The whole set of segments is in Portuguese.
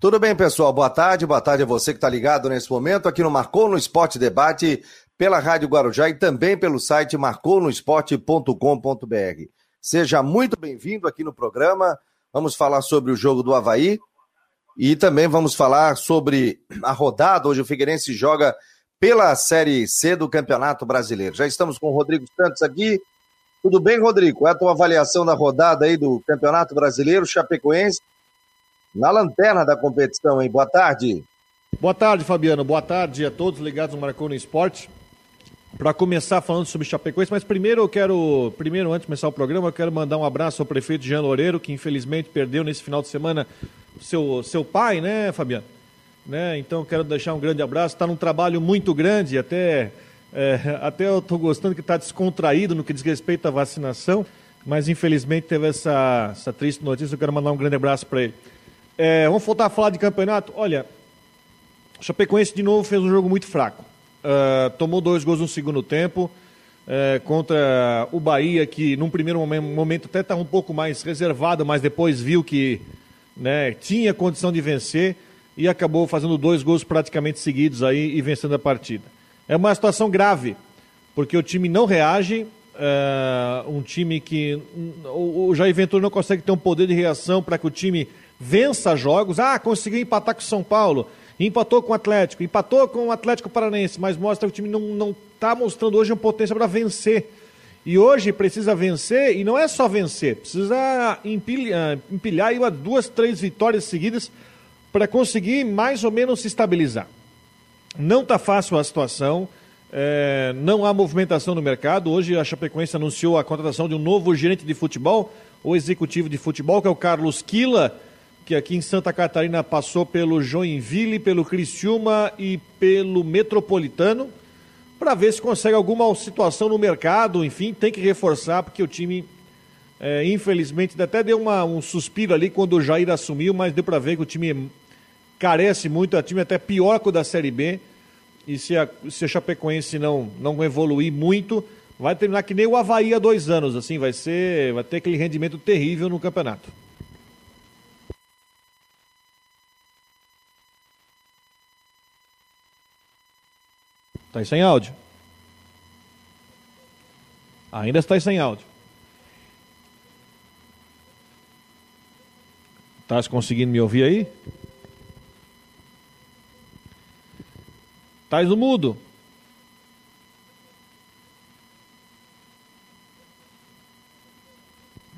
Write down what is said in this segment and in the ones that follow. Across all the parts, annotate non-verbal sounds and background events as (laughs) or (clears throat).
Tudo bem, pessoal? Boa tarde, boa tarde a você que está ligado nesse momento aqui no Marcou no Esporte Debate, pela Rádio Guarujá e também pelo site marconosport.com.br. Seja muito bem-vindo aqui no programa. Vamos falar sobre o jogo do Havaí e também vamos falar sobre a rodada. Hoje o Figueirense joga pela Série C do Campeonato Brasileiro. Já estamos com o Rodrigo Santos aqui. Tudo bem, Rodrigo? Qual é a tua avaliação da rodada aí do Campeonato Brasileiro Chapecoense? Na lanterna da competição, hein? Boa tarde. Boa tarde, Fabiano. Boa tarde a todos ligados no Marconi Esporte. Para começar falando sobre Chapecoense, mas primeiro eu quero, primeiro antes de começar o programa, eu quero mandar um abraço ao prefeito Jean Loureiro, que infelizmente perdeu nesse final de semana seu, seu pai, né, Fabiano? Né? Então quero deixar um grande abraço. Está num trabalho muito grande, até, é, até eu estou gostando que está descontraído no que diz respeito à vacinação, mas infelizmente teve essa, essa triste notícia. Eu quero mandar um grande abraço para ele. É, vamos voltar a falar de campeonato? Olha, Chapecoense de novo fez um jogo muito fraco. Uh, tomou dois gols no segundo tempo uh, contra o Bahia, que num primeiro momento até estava um pouco mais reservado, mas depois viu que né, tinha condição de vencer e acabou fazendo dois gols praticamente seguidos aí e vencendo a partida. É uma situação grave, porque o time não reage, uh, um time que o, o Jair Ventura não consegue ter um poder de reação para que o time vença jogos. Ah, conseguiu empatar com o São Paulo, empatou com o Atlético, empatou com o Atlético Paranense, mas mostra que o time não está mostrando hoje uma potência para vencer. E hoje precisa vencer, e não é só vencer, precisa empilhar, empilhar uma, duas, três vitórias seguidas para conseguir mais ou menos se estabilizar. Não está fácil a situação, é, não há movimentação no mercado. Hoje a Chapecoense anunciou a contratação de um novo gerente de futebol, o executivo de futebol, que é o Carlos Quila que aqui em Santa Catarina passou pelo Joinville, pelo Criciúma e pelo Metropolitano, para ver se consegue alguma situação no mercado, enfim, tem que reforçar, porque o time, é, infelizmente, até deu uma, um suspiro ali quando o Jair assumiu, mas deu para ver que o time carece muito, o time até pior que o da Série B, e se a, se a Chapecoense não, não evoluir muito, vai terminar que nem o Havaí há dois anos, assim, vai ser, vai ter aquele rendimento terrível no campeonato. Está sem áudio. Ainda está sem áudio. Estás conseguindo me ouvir aí? Estás no mudo?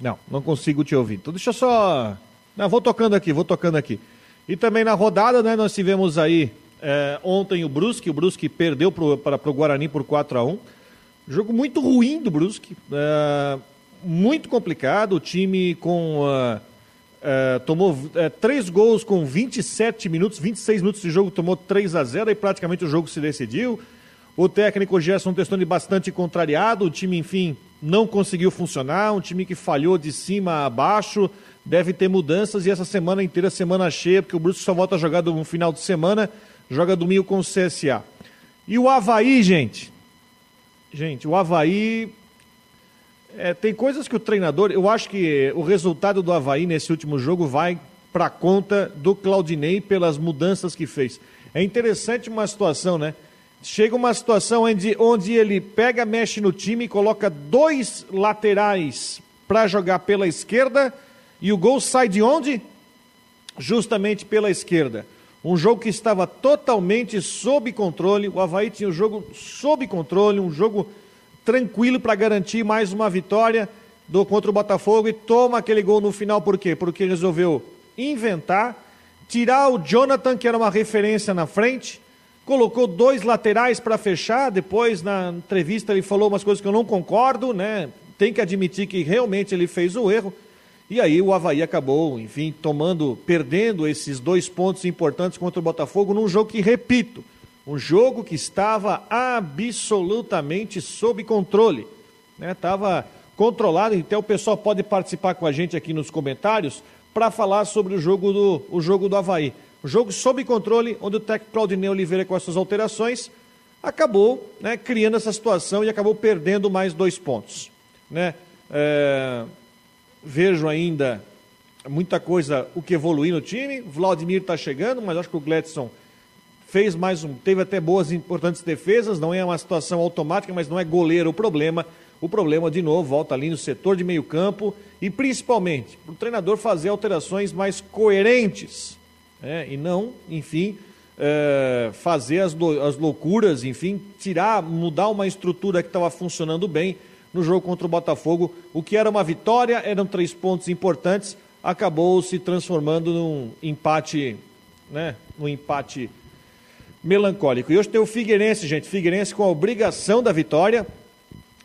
Não, não consigo te ouvir. Então deixa eu só. Não, vou tocando aqui, vou tocando aqui. E também na rodada, né, nós tivemos aí é, ontem o Brusque, o Brusque perdeu para o Guarani por 4 a 1 Jogo muito ruim do Brusque, é, muito complicado. O time com uh, uh, tomou uh, três gols com 27 minutos, 26 minutos de jogo, tomou 3 a 0 e praticamente o jogo se decidiu. O técnico Gerson Testoni bastante contrariado, o time, enfim, não conseguiu funcionar, um time que falhou de cima a baixo, deve ter mudanças e essa semana inteira, semana cheia, porque o Brusque só volta a jogar no final de semana joga domingo com o CSA. E o Havaí, gente. Gente, o Havaí. É, tem coisas que o treinador. Eu acho que o resultado do Havaí nesse último jogo vai para conta do Claudinei pelas mudanças que fez. É interessante uma situação, né? Chega uma situação onde, onde ele pega, mexe no time coloca dois laterais para jogar pela esquerda e o gol sai de onde? Justamente pela esquerda. Um jogo que estava totalmente sob controle. O Havaí tinha o jogo sob controle, um jogo tranquilo para garantir mais uma vitória do contra o Botafogo e toma aquele gol no final por quê? Porque resolveu inventar, tirar o Jonathan, que era uma referência na frente, colocou dois laterais para fechar, depois na entrevista ele falou umas coisas que eu não concordo, né? Tem que admitir que realmente ele fez o erro. E aí o Havaí acabou, enfim, tomando, perdendo esses dois pontos importantes contra o Botafogo num jogo que, repito, um jogo que estava absolutamente sob controle. Estava né? controlado, então o pessoal pode participar com a gente aqui nos comentários para falar sobre o jogo do, o jogo do Havaí. O jogo sob controle, onde o técnico Claudinei Oliveira, com essas alterações, acabou né, criando essa situação e acabou perdendo mais dois pontos. Né? É, vejo ainda muita coisa o que evoluir no time. Vladimir está chegando, mas acho que o Gladson fez mais um, teve até boas importantes defesas, não é uma situação automática, mas não é goleiro o problema. O problema, de novo, volta ali no setor de meio campo e principalmente para o treinador fazer alterações mais coerentes né? e não, enfim, é, fazer as, as loucuras, enfim, tirar, mudar uma estrutura que estava funcionando bem no jogo contra o Botafogo. O que era uma vitória, eram três pontos importantes, acabou se transformando num empate, né? Num empate melancólico. E hoje tem o Figueirense, gente. Figueirense com a obrigação da vitória.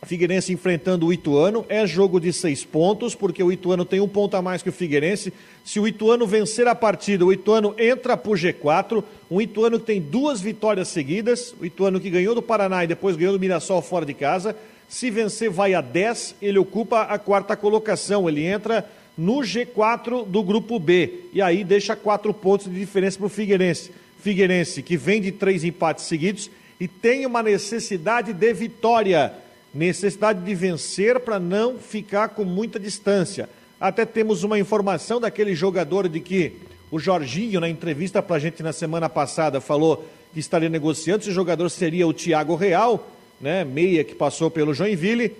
Figueirense enfrentando o Ituano. É jogo de seis pontos, porque o Ituano tem um ponto a mais que o Figueirense. Se o Ituano vencer a partida, o Ituano entra para o G4. Um Ituano que tem duas vitórias seguidas. O Ituano que ganhou do Paraná e depois ganhou do Mirassol fora de casa. Se vencer, vai a 10. Ele ocupa a quarta colocação. Ele entra no G4 do grupo B. E aí deixa quatro pontos de diferença para o Figueirense. Figueirense, que vem de três empates seguidos e tem uma necessidade de vitória, necessidade de vencer para não ficar com muita distância. Até temos uma informação daquele jogador de que o Jorginho, na entrevista para a gente na semana passada, falou que estaria negociando. Esse jogador seria o Thiago Real, né, meia que passou pelo Joinville.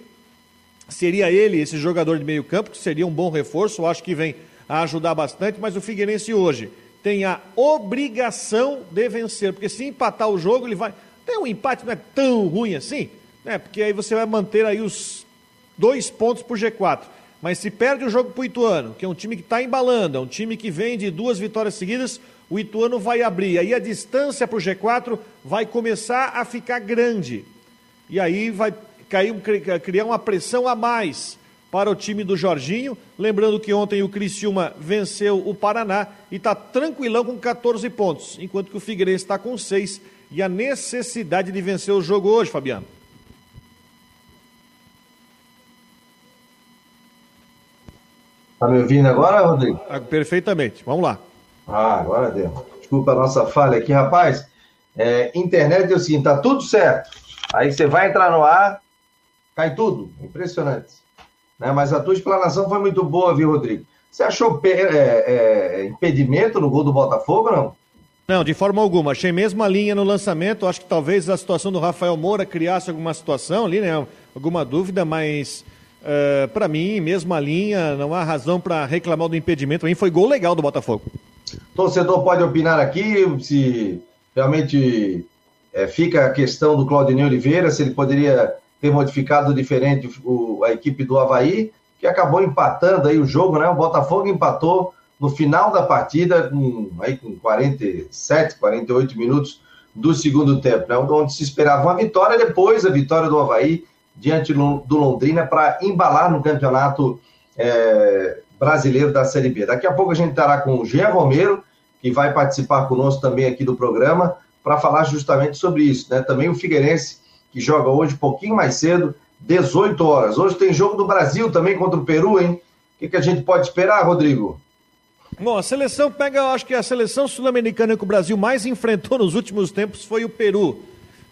Seria ele, esse jogador de meio campo, que seria um bom reforço, acho que vem a ajudar bastante, mas o Figueirense hoje tem a obrigação de vencer, porque se empatar o jogo, ele vai. Tem um empate, não é tão ruim assim, né? Porque aí você vai manter aí os dois pontos para o G4. Mas se perde o jogo para o Ituano, que é um time que está embalando, é um time que vem de duas vitórias seguidas, o Ituano vai abrir. Aí a distância para o G4 vai começar a ficar grande. E aí vai cair, criar uma pressão a mais para o time do Jorginho. Lembrando que ontem o Criciúma venceu o Paraná e está tranquilão com 14 pontos, enquanto que o Figueirense está com 6 e a necessidade de vencer o jogo hoje, Fabiano. Está me ouvindo agora, Rodrigo? Ah, perfeitamente. Vamos lá. Ah, agora deu. Desculpa a nossa falha aqui, rapaz. É, internet é o seguinte, tá tudo certo. Aí você vai entrar no ar, cai tudo. Impressionante. Né? Mas a tua explanação foi muito boa, viu, Rodrigo? Você achou é, é, impedimento no gol do Botafogo, não? Não, de forma alguma. Achei mesmo a linha no lançamento. Acho que talvez a situação do Rafael Moura criasse alguma situação ali, né? Alguma dúvida, mas uh, é, para mim, mesmo a linha, não há razão para reclamar do impedimento. Para mim foi gol legal do Botafogo. Torcedor pode opinar aqui se realmente é, fica a questão do Claudinei Oliveira, se ele poderia ter modificado diferente o, a equipe do Havaí, que acabou empatando aí o jogo, né? O Botafogo empatou no final da partida, com, aí com 47, 48 minutos do segundo tempo, né? Onde se esperava uma vitória, depois a vitória do Havaí diante do Londrina para embalar no campeonato é, brasileiro da Série B. Daqui a pouco a gente estará com o Jean Romero, que vai participar conosco também aqui do programa, para falar justamente sobre isso, né? Também o Figueirense que joga hoje um pouquinho mais cedo, 18 horas. Hoje tem jogo do Brasil também contra o Peru, hein? O que, que a gente pode esperar, Rodrigo? Bom, a seleção pega, eu acho que a seleção sul-americana que o Brasil mais enfrentou nos últimos tempos foi o Peru.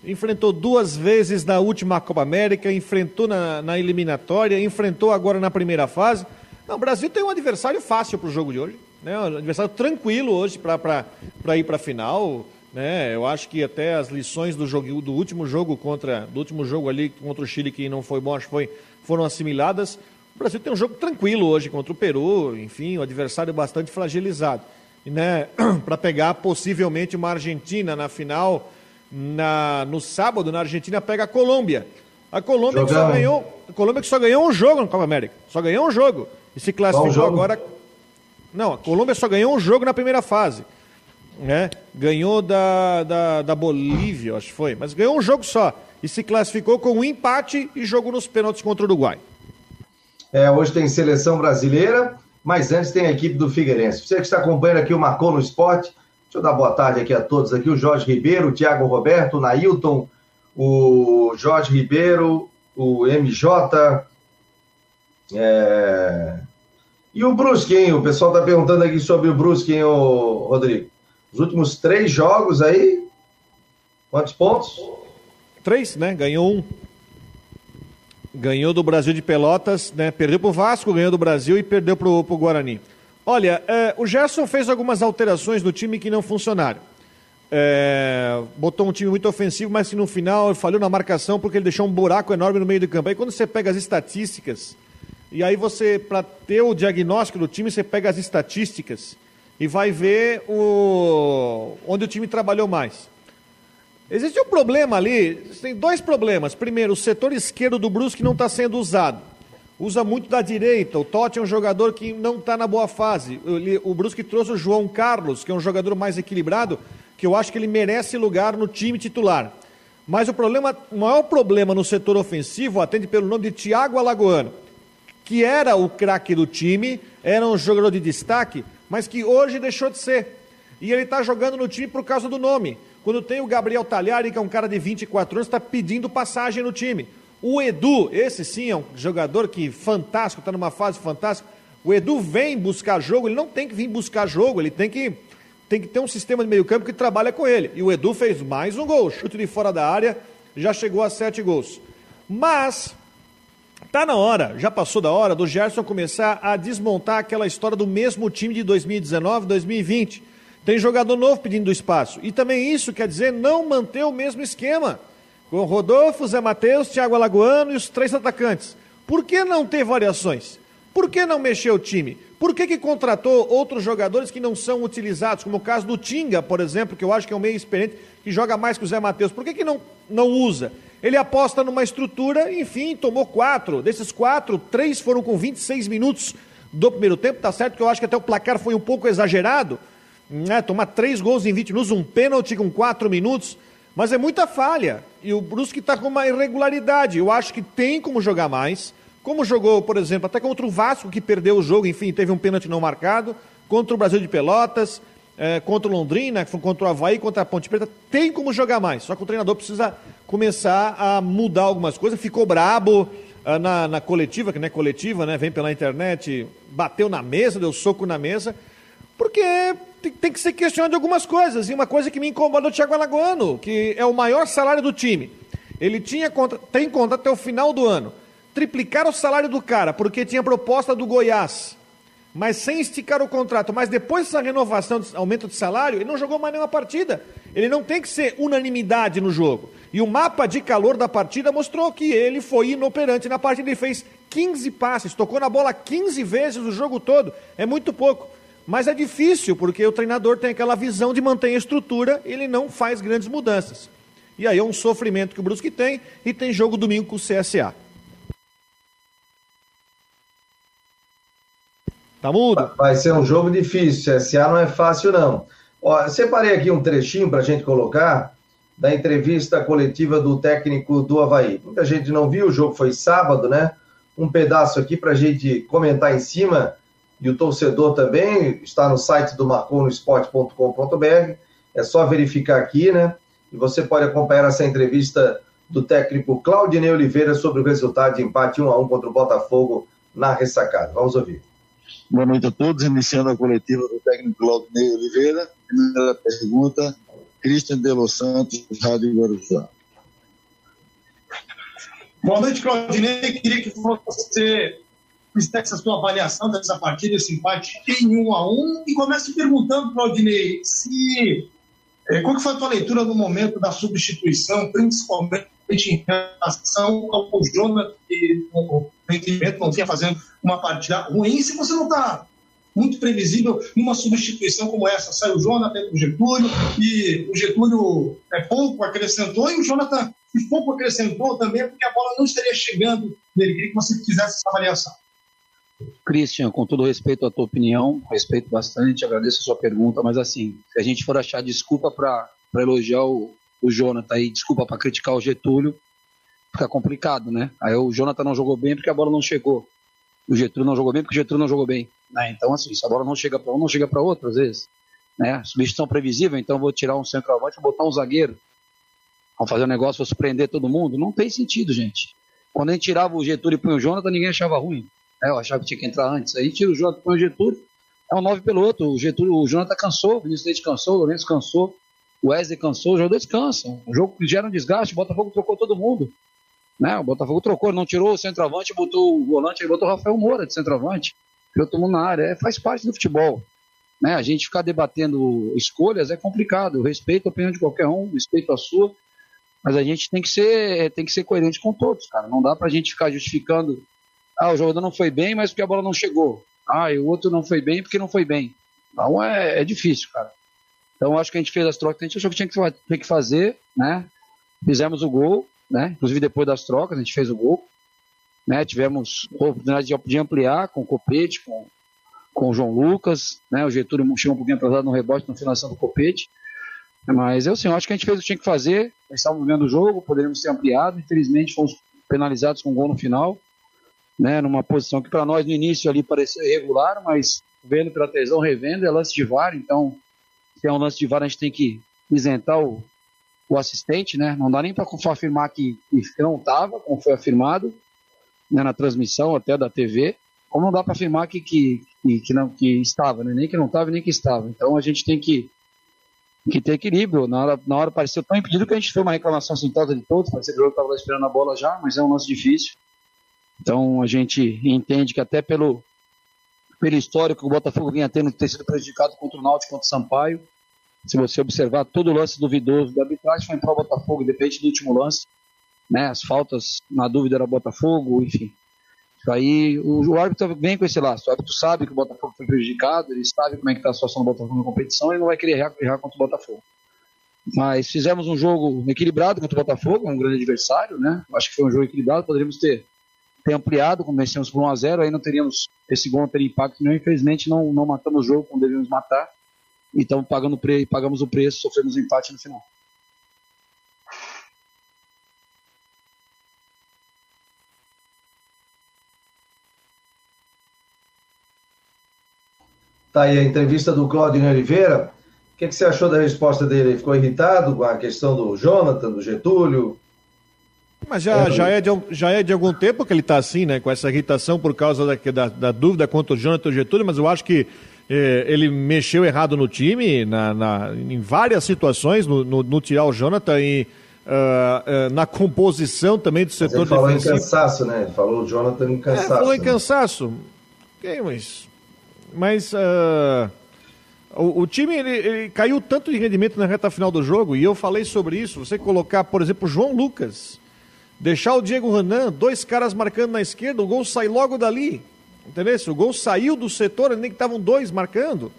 Enfrentou duas vezes na última Copa América, enfrentou na, na eliminatória, enfrentou agora na primeira fase. Não, o Brasil tem um adversário fácil para o jogo de hoje. Né? Um adversário tranquilo hoje para ir para a final. Né? Eu acho que até as lições do jogo do último jogo contra do último jogo ali contra o Chile que não foi bom, acho que foi, foram assimiladas. O Brasil tem um jogo tranquilo hoje contra o Peru, enfim, o adversário bastante fragilizado. E, né, (clears throat) para pegar possivelmente uma Argentina na final na, no sábado na Argentina pega a Colômbia. A Colômbia que só ganhou, a Colômbia que só ganhou um jogo no Copa América, só ganhou um jogo e se classificou agora. Não, a Colômbia só ganhou um jogo na primeira fase né? Ganhou da, da, da Bolívia, acho que foi, mas ganhou um jogo só e se classificou com um empate e jogou nos pênaltis contra o Uruguai. É, hoje tem seleção brasileira, mas antes tem a equipe do Figueirense. Você que está acompanhando aqui o Marcou no Esporte, deixa eu dar boa tarde aqui a todos aqui, o Jorge Ribeiro, o Thiago Roberto, o Nailton, o Jorge Ribeiro, o MJ, é... e o Brusque, hein? O pessoal está perguntando aqui sobre o Brusque, hein, o Rodrigo? Os últimos três jogos aí, quantos pontos? Três, né? Ganhou um. Ganhou do Brasil de Pelotas, né? Perdeu pro Vasco, ganhou do Brasil e perdeu pro, pro Guarani. Olha, é, o Gerson fez algumas alterações no time que não funcionaram. É, botou um time muito ofensivo, mas que no final falhou na marcação porque ele deixou um buraco enorme no meio do campo. Aí quando você pega as estatísticas, e aí você, para ter o diagnóstico do time, você pega as estatísticas e vai ver o, onde o time trabalhou mais. Existe um problema ali, tem dois problemas. Primeiro, o setor esquerdo do Brusque não está sendo usado. Usa muito da direita. O Totti é um jogador que não está na boa fase. O, Brusque trouxe o João Carlos, que é um jogador mais equilibrado, que eu acho que ele merece lugar no time titular. Mas o problema, o maior problema no setor ofensivo atende pelo nome de Thiago Alagoano, que era o craque do time, era um jogador de destaque, mas que hoje deixou de ser. E ele está jogando no time por causa do nome. Quando tem o Gabriel Talhari, que é um cara de 24 anos, está pedindo passagem no time. O Edu, esse sim é um jogador que fantástico, está numa fase fantástica. O Edu vem buscar jogo, ele não tem que vir buscar jogo, ele tem que, tem que ter um sistema de meio campo que trabalha com ele. E o Edu fez mais um gol, chute de fora da área, já chegou a sete gols. Mas Tá na hora, já passou da hora do Gerson começar a desmontar aquela história do mesmo time de 2019, 2020. Tem jogador novo pedindo espaço. E também isso quer dizer não manter o mesmo esquema. Com Rodolfo, Zé Matheus, Thiago Alagoano e os três atacantes. Por que não ter variações? Por que não mexer o time? Por que, que contratou outros jogadores que não são utilizados, como o caso do Tinga, por exemplo, que eu acho que é um meio experiente, que joga mais que o Zé Matheus? Por que, que não, não usa? Ele aposta numa estrutura, enfim, tomou quatro. Desses quatro, três foram com 26 minutos do primeiro tempo. Tá certo que eu acho que até o placar foi um pouco exagerado, né, tomar três gols em 20 minutos, um pênalti com quatro minutos, mas é muita falha. E o Brusque está com uma irregularidade. Eu acho que tem como jogar mais. Como jogou, por exemplo, até contra o Vasco, que perdeu o jogo, enfim, teve um pênalti não marcado, contra o Brasil de Pelotas, é, contra o Londrina, contra o Havaí, contra a Ponte Preta, tem como jogar mais. Só que o treinador precisa começar a mudar algumas coisas. Ficou brabo ah, na, na coletiva, que não é coletiva, né? Vem pela internet, bateu na mesa, deu soco na mesa porque tem, tem, que ser questionado algumas coisas. E uma coisa que me incomoda o Thiago Alagoano, que é o maior salário do time. Ele tinha conta, tem conta até o final do ano. Triplicar o salário do cara, porque tinha proposta do Goiás, mas sem esticar o contrato. Mas depois dessa renovação, aumento de salário, ele não jogou mais nenhuma partida. Ele não tem que ser unanimidade no jogo. E o mapa de calor da partida mostrou que ele foi inoperante na partida. Ele fez 15 passes, tocou na bola 15 vezes o jogo todo. É muito pouco. Mas é difícil, porque o treinador tem aquela visão de manter a estrutura, ele não faz grandes mudanças. E aí é um sofrimento que o Brusque tem, e tem jogo domingo com o CSA. Tá mudo? Vai ser um jogo difícil, CSA não é fácil não. Ó, separei aqui um trechinho para a gente colocar da entrevista coletiva do técnico do Havaí. Muita gente não viu, o jogo foi sábado, né? Um pedaço aqui para a gente comentar em cima e o torcedor também está no site do marconosport.com.br. É só verificar aqui, né? E você pode acompanhar essa entrevista do técnico Claudinei Oliveira sobre o resultado de empate 1 a 1 contra o Botafogo na ressacada. Vamos ouvir. Boa noite a todos, iniciando a coletiva do técnico Claudinei Oliveira. Primeira pergunta, Cristian de Los Santos, Rádio Guarujá. Boa noite, Claudinei. Queria que você fizesse a sua avaliação dessa partida, esse empate em um a um, e começo perguntando Aldinei se qual que foi a tua leitura no momento da substituição, principalmente em relação ao Jonathan, que o rendimento não tinha fazendo uma partida ruim, se você não está muito previsível numa substituição como essa. Sai o Jonathan para o Getúlio, e o Getúlio é, pouco acrescentou, e o Jonathan, se pouco acrescentou também, porque a bola não estaria chegando nele. Queria que você fizesse essa avaliação. Christian, com todo respeito à tua opinião, respeito bastante, agradeço a sua pergunta, mas assim, se a gente for achar desculpa para elogiar o, o Jonathan e desculpa para criticar o Getúlio, fica complicado, né? Aí o Jonathan não jogou bem porque a bola não chegou. O Getúlio não jogou bem porque o Getúlio não jogou bem. Né? Então, assim, se a bola não chega para um, não chega para outro, às vezes. Né? Substituição previsível, então vou tirar um centroavante e botar um zagueiro. Vamos fazer um negócio para surpreender todo mundo? Não tem sentido, gente. Quando a gente tirava o Getúlio e punha o Jonathan, ninguém achava ruim. É, eu achava que tinha que entrar antes. Aí tira o Jonathan, põe o Getúlio. É um nove piloto. O Getúlio, o Jonathan cansou, o Vinícius Leite cansou, o Lourenço cansou, o Wesley cansou, os jogadores cansam. O jogo gera um desgaste, o Botafogo trocou todo mundo. Né? O Botafogo trocou, não tirou o centroavante, botou o volante, ele botou o Rafael Moura de centroavante. todo mundo na área, é, faz parte do futebol. Né? A gente ficar debatendo escolhas é complicado. Eu respeito a opinião de qualquer um, respeito a sua, mas a gente tem que ser, tem que ser coerente com todos, cara. Não dá pra gente ficar justificando, ah, o jogador não foi bem, mas porque a bola não chegou. Ah, e o outro não foi bem porque não foi bem. Então é, é difícil, cara. Então acho que a gente fez as trocas a gente achou que tinha que, tinha que fazer, né? Fizemos o gol, né? Inclusive depois das trocas a gente fez o gol. Né? Tivemos oportunidade de ampliar com o Copete, com, com o João Lucas, né? O Getúlio chegou um pouquinho atrasado no rebote na finalização do Copete. Mas eu sim, eu acho que a gente fez o que tinha que fazer. Estávamos vendo o jogo, poderíamos ter ampliado. Infelizmente, fomos penalizados com um gol no final, né? Numa posição que para nós no início ali parecia irregular, mas vendo pela televisão, revendo, é lance de VAR. Então, se é um lance de VAR, a gente tem que isentar o, o assistente, né? Não dá nem para afirmar que, que não estava, como foi afirmado né, na transmissão até da TV, como não dá para afirmar que, que, que, que, não, que estava, né? nem que não estava nem que estava. Então a gente tem que, que ter equilíbrio. Na hora, na hora pareceu tão impedido que a gente fez uma reclamação sintosa de todos, parecia que o jogo estava esperando a bola já, mas é um lance difícil. Então a gente entende que até pelo, pelo histórico que o Botafogo vinha tendo, ter sido prejudicado contra o Náutico contra o Sampaio, se você observar todo o lance duvidoso da arbitragem foi para o Botafogo, depende do último lance, né? As faltas, na dúvida, era Botafogo, enfim. Aí, o, o árbitro vem com esse laço. O árbitro sabe que o Botafogo foi prejudicado, ele sabe como é que está a situação do Botafogo na competição, ele não vai querer errar, errar contra o Botafogo. Mas fizemos um jogo equilibrado contra o Botafogo, um grande adversário, né? Acho que foi um jogo equilibrado, poderíamos ter, ter ampliado, como vencemos por 1x0, aí não teríamos, esse gol não teria impacto infelizmente não, não matamos o jogo como devíamos matar então pagando pre... pagamos o preço, sofremos um empate no final. Tá aí a entrevista do Claudinho Oliveira. O que, que, você achou da resposta dele? Ficou irritado com a questão do Jonathan, do Getúlio? Mas já é, já, é de, já é de algum tempo que ele está assim, né? Com essa irritação por causa da, da, da dúvida quanto o Jonathan e o Getúlio, mas eu acho que ele mexeu errado no time, na, na em várias situações, no, no, no, tirar o Jonathan e uh, uh, na composição também do setor ele falou defensivo. em cansaço, né? Ele falou o Jonathan em cansaço. É, falou em né? cansaço. Okay, mas mas uh, o, o, time ele, ele, caiu tanto de rendimento na reta final do jogo e eu falei sobre isso. Você colocar, por exemplo, João Lucas, deixar o Diego Renan, dois caras marcando na esquerda, o gol sai logo dali. Entendeu? O gol saiu do setor, nem que estavam dois marcando.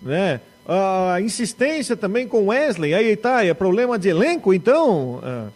Né? A insistência também com Wesley, aí tá, é problema de elenco, então. Uh,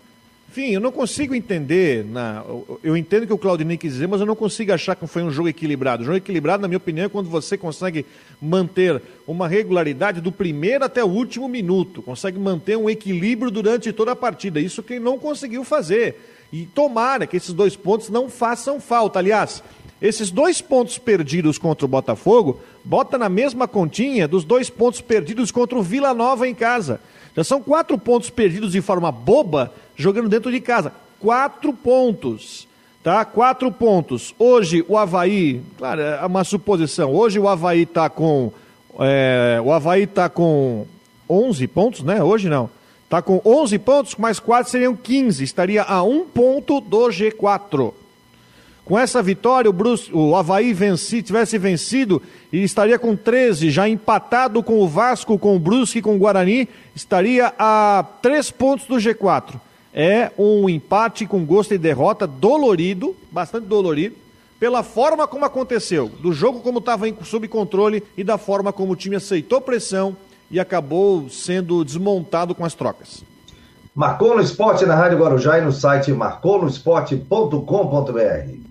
enfim, eu não consigo entender. Na, eu entendo que o Claudinei quis dizer, mas eu não consigo achar que foi um jogo equilibrado. Um jogo equilibrado, na minha opinião, é quando você consegue manter uma regularidade do primeiro até o último minuto, consegue manter um equilíbrio durante toda a partida. Isso que não conseguiu fazer. E tomara que esses dois pontos não façam falta. Aliás, esses dois pontos perdidos contra o Botafogo, bota na mesma continha dos dois pontos perdidos contra o Vila Nova em casa. Já são quatro pontos perdidos de forma boba, jogando dentro de casa. Quatro pontos. Tá? Quatro pontos. Hoje o Havaí, claro, é uma suposição. Hoje o Havaí está com. É, o Havaí está com 11 pontos, né? Hoje não. Está com 11 pontos, mais quatro seriam 15. Estaria a um ponto do G4. Com essa vitória, o, Bruce, o Havaí venci, tivesse vencido e estaria com 13, já empatado com o Vasco, com o Brusque com o Guarani, estaria a três pontos do G4. É um empate com gosto e derrota dolorido, bastante dolorido, pela forma como aconteceu, do jogo como estava sob controle e da forma como o time aceitou pressão e acabou sendo desmontado com as trocas. Marcou no Esporte na Rádio Guarujá e no site marconosport.com.br.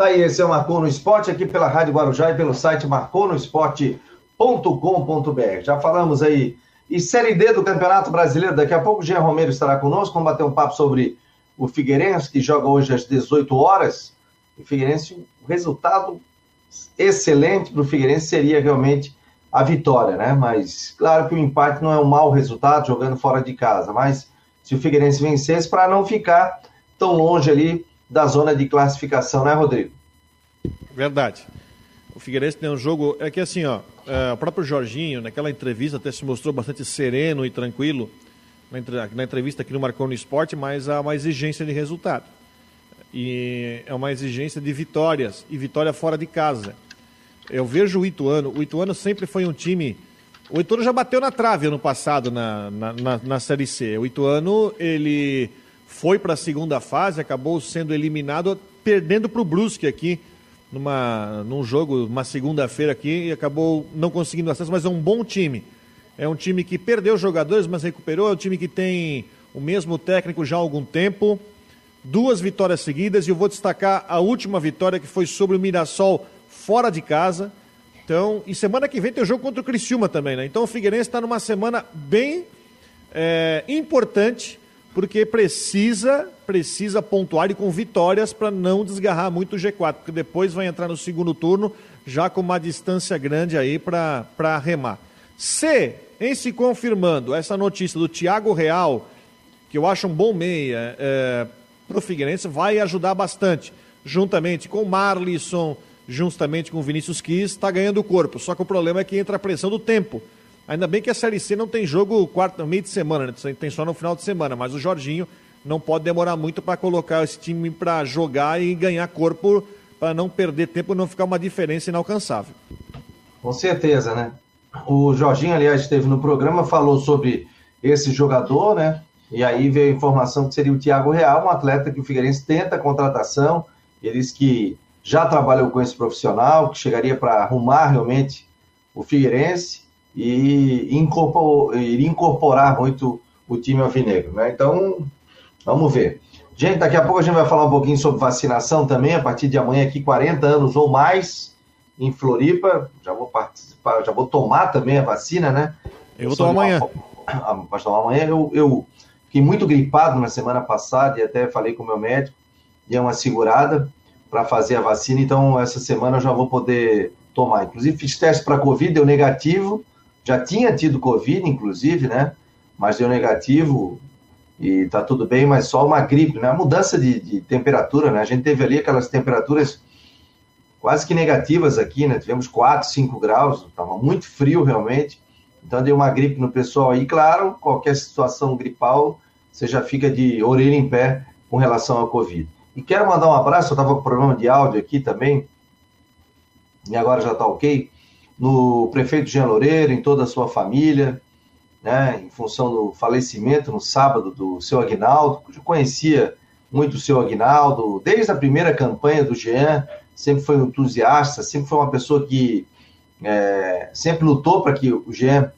Tá aí, esse é o Marcou no Esporte, aqui pela Rádio Guarujá e pelo site marconosport.com.br. Já falamos aí. E Série D do Campeonato Brasileiro, daqui a pouco o Jean Romero estará conosco, vamos bater um papo sobre o Figueirense, que joga hoje às 18 horas. O Figueirense, o resultado excelente para o Figueirense seria realmente a vitória, né? Mas claro que o empate não é um mau resultado jogando fora de casa, mas se o Figueirense vencesse para não ficar tão longe ali da zona de classificação, né, Rodrigo? Verdade. O Figueirense tem um jogo. É que assim, ó, é, o próprio Jorginho, naquela entrevista, até se mostrou bastante sereno e tranquilo na entrevista aqui no Marcou no Esporte, mas há uma exigência de resultado. E é uma exigência de vitórias, e vitória fora de casa. Eu vejo o Ituano, o Ituano sempre foi um time. O Ituano já bateu na trave ano passado na, na, na, na Série C. O Ituano, ele foi para a segunda fase, acabou sendo eliminado, perdendo para o Brusque aqui, numa, num jogo, uma segunda-feira aqui, e acabou não conseguindo acesso, mas é um bom time. É um time que perdeu jogadores, mas recuperou, é um time que tem o mesmo técnico já há algum tempo. Duas vitórias seguidas, e eu vou destacar a última vitória que foi sobre o Mirassol fora de casa. Então, e semana que vem tem o jogo contra o Criciúma também, né? Então o Figueirense está numa semana bem é, importante porque precisa precisa pontuar e com vitórias para não desgarrar muito o G4, porque depois vai entrar no segundo turno já com uma distância grande aí para remar. Se, em se confirmando essa notícia do Thiago Real, que eu acho um bom meia é, para o Figueirense, vai ajudar bastante, juntamente com o Marlisson, juntamente com o Vinícius Quis, está ganhando corpo. Só que o problema é que entra a pressão do tempo. Ainda bem que a Série C não tem jogo quarto, meio de semana, né? tem só no final de semana, mas o Jorginho não pode demorar muito para colocar esse time para jogar e ganhar corpo para não perder tempo e não ficar uma diferença inalcançável. Com certeza, né? O Jorginho, aliás, esteve no programa, falou sobre esse jogador, né? E aí veio a informação que seria o Thiago Real, um atleta que o Figueirense tenta a contratação. Ele disse que já trabalhou com esse profissional, que chegaria para arrumar realmente o Figueirense e iria incorporar muito o time alvinegro. Né? Então, vamos ver. Gente, daqui a pouco a gente vai falar um pouquinho sobre vacinação também, a partir de amanhã aqui, 40 anos ou mais em Floripa. Já vou participar, já vou tomar também a vacina, né? Eu vou tomar amanhã. Vai tomar amanhã. Eu, eu fiquei muito gripado na semana passada e até falei com o meu médico, dei uma segurada para fazer a vacina, então essa semana eu já vou poder tomar. Inclusive fiz teste para Covid, deu negativo, já tinha tido Covid, inclusive, né? Mas deu negativo e tá tudo bem, mas só uma gripe, né? A mudança de, de temperatura, né? A gente teve ali aquelas temperaturas quase que negativas aqui, né? Tivemos 4, 5 graus, estava muito frio realmente. Então deu uma gripe no pessoal aí. Claro, qualquer situação gripal, você já fica de orelha em pé com relação ao Covid. E quero mandar um abraço, eu estava com problema de áudio aqui também, e agora já está ok no prefeito Jean Loureiro, em toda a sua família, né, em função do falecimento no sábado do seu Aguinaldo, eu conhecia muito o seu Aguinaldo, desde a primeira campanha do Jean, sempre foi um entusiasta, sempre foi uma pessoa que é, sempre lutou para que o Jean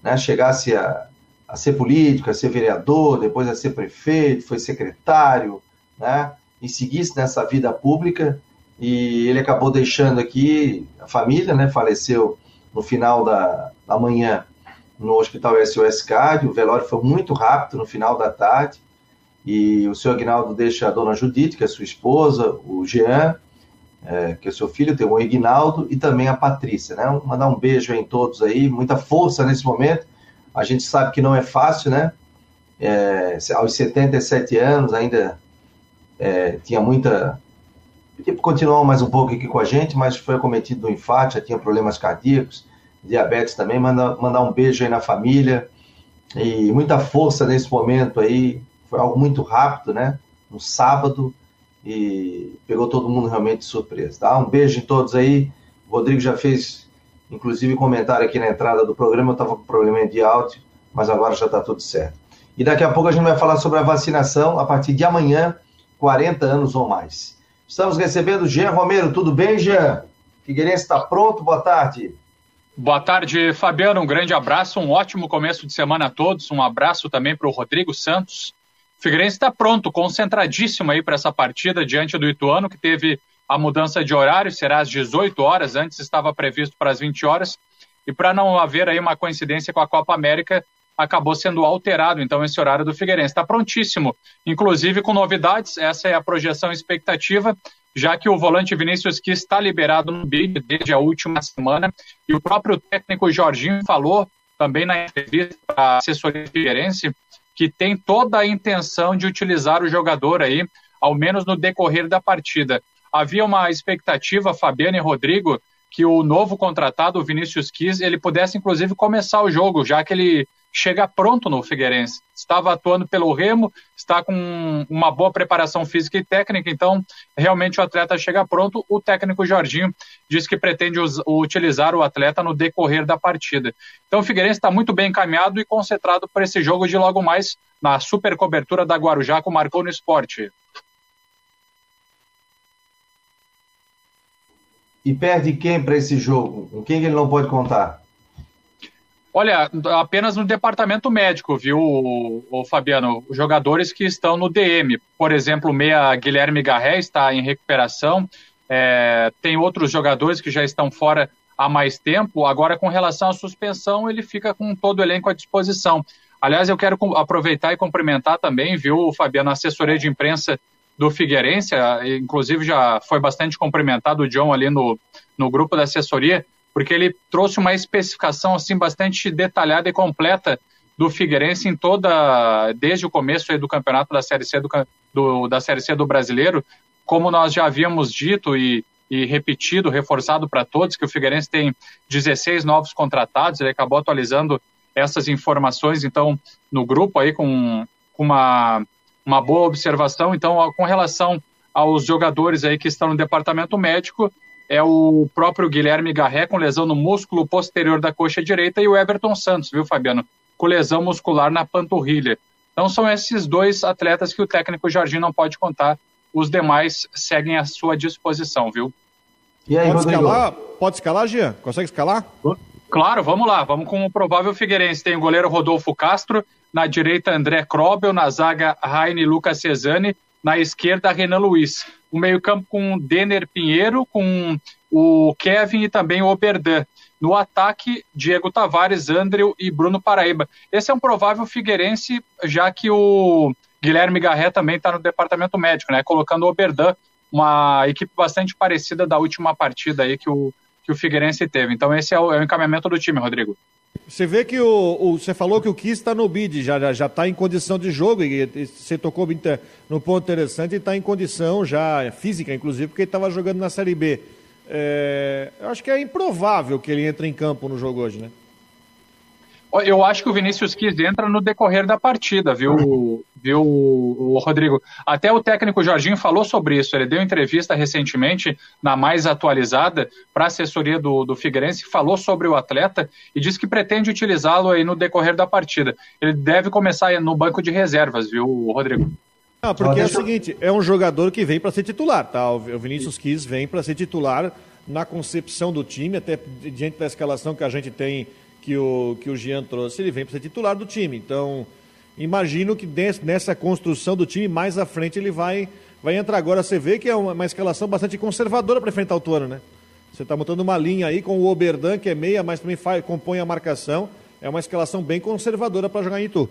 né, chegasse a, a ser político, a ser vereador, depois a ser prefeito, foi secretário, né, e seguisse nessa vida pública e ele acabou deixando aqui a família, né? Faleceu no final da, da manhã no Hospital SOS Card. O velório foi muito rápido no final da tarde. E o senhor Aguinaldo deixa a dona Judite, que é sua esposa, o Jean, é, que é seu filho, tem o Ignaldo e também a Patrícia, né? Mandar um beijo em todos aí, muita força nesse momento. A gente sabe que não é fácil, né? É, aos 77 anos ainda é, tinha muita. Tipo, continuou mais um pouco aqui com a gente, mas foi acometido do infarto, já tinha problemas cardíacos, diabetes também. Manda, mandar um beijo aí na família e muita força nesse momento aí. Foi algo muito rápido, né? No sábado, e pegou todo mundo realmente de surpresa. Tá? Um beijo em todos aí. O Rodrigo já fez, inclusive, comentário aqui na entrada do programa. Eu estava com problema de áudio, mas agora já está tudo certo. E daqui a pouco a gente vai falar sobre a vacinação a partir de amanhã, 40 anos ou mais. Estamos recebendo o Jean Romero. Tudo bem, Jean? Figueirense está pronto? Boa tarde. Boa tarde, Fabiano. Um grande abraço, um ótimo começo de semana a todos. Um abraço também para o Rodrigo Santos, Figueirense está pronto, concentradíssimo aí para essa partida diante do Ituano, que teve a mudança de horário, será às 18 horas, antes estava previsto para as 20 horas, e para não haver aí uma coincidência com a Copa América, acabou sendo alterado, então, esse horário do Figueirense. Está prontíssimo, inclusive com novidades, essa é a projeção expectativa, já que o volante Vinícius que está liberado no BID desde a última semana, e o próprio técnico Jorginho falou também na entrevista à assessoria Figueirense, que tem toda a intenção de utilizar o jogador aí, ao menos no decorrer da partida. Havia uma expectativa, Fabiano e Rodrigo, que o novo contratado, o Vinícius Quis, ele pudesse inclusive começar o jogo, já que ele chega pronto no Figueirense. Estava atuando pelo Remo, está com uma boa preparação física e técnica, então realmente o atleta chega pronto. O técnico Jorginho diz que pretende utilizar o atleta no decorrer da partida. Então o Figueirense está muito bem encaminhado e concentrado para esse jogo de logo mais na super cobertura da Guarujá com Marcou no Esporte. E perde quem para esse jogo? Com quem ele não pode contar? Olha, apenas no departamento médico, viu, o, Fabiano? Jogadores que estão no DM. Por exemplo, o meia Guilherme Garré está em recuperação. É, tem outros jogadores que já estão fora há mais tempo. Agora, com relação à suspensão, ele fica com todo o elenco à disposição. Aliás, eu quero aproveitar e cumprimentar também, viu, Fabiano, a assessoria de imprensa do Figueirense, inclusive já foi bastante cumprimentado o John ali no, no grupo da assessoria porque ele trouxe uma especificação assim bastante detalhada e completa do Figueirense em toda desde o começo do campeonato da Série C do, do, da Série C do Brasileiro, como nós já havíamos dito e, e repetido, reforçado para todos que o Figueirense tem 16 novos contratados, ele acabou atualizando essas informações então no grupo aí com, com uma uma boa observação, então com relação aos jogadores aí que estão no departamento médico, é o próprio Guilherme Garré com lesão no músculo posterior da coxa direita e o Everton Santos, viu, Fabiano? Com lesão muscular na panturrilha. Então são esses dois atletas que o técnico Jardim não pode contar. Os demais seguem à sua disposição, viu? E aí, pode Rodrigo? escalar? Pode escalar, Gia? Consegue escalar? Claro, vamos lá. Vamos com o provável Figueirense. Tem o goleiro Rodolfo Castro, na direita André Krobel, na zaga Raine Lucas Cesani, na esquerda Renan Luiz o meio-campo com Denner Pinheiro, com o Kevin e também o Oberdan. No ataque, Diego Tavares, Andrew e Bruno Paraíba. Esse é um provável Figueirense, já que o Guilherme Garré também está no departamento médico, né? Colocando o Oberdan, uma equipe bastante parecida da última partida aí que o, que o Figueirense teve. Então esse é o, é o encaminhamento do time, Rodrigo. Você vê que o, o, você falou que o Kiss está no bid, já já está em condição de jogo e, e você tocou no ponto interessante e está em condição já física, inclusive, porque ele estava jogando na Série B. É, eu acho que é improvável que ele entre em campo no jogo hoje, né? Eu acho que o Vinícius Quis entra no decorrer da partida, viu, viu, o Rodrigo? Até o técnico Jorginho falou sobre isso. Ele deu entrevista recentemente, na mais atualizada, para a assessoria do, do Figueirense, falou sobre o atleta e disse que pretende utilizá-lo aí no decorrer da partida. Ele deve começar no banco de reservas, viu, Rodrigo? Não, porque é o seguinte, é um jogador que vem para ser titular, tá? O Vinícius Quis vem para ser titular na concepção do time, até diante da escalação que a gente tem que o, que o Jean trouxe, ele vem para ser titular do time. Então, imagino que nessa construção do time, mais à frente ele vai, vai entrar. Agora você vê que é uma, uma escalação bastante conservadora para enfrentar o Toro, né? Você está montando uma linha aí com o Oberdan, que é meia, mas também faz, compõe a marcação. É uma escalação bem conservadora para jogar em Itu.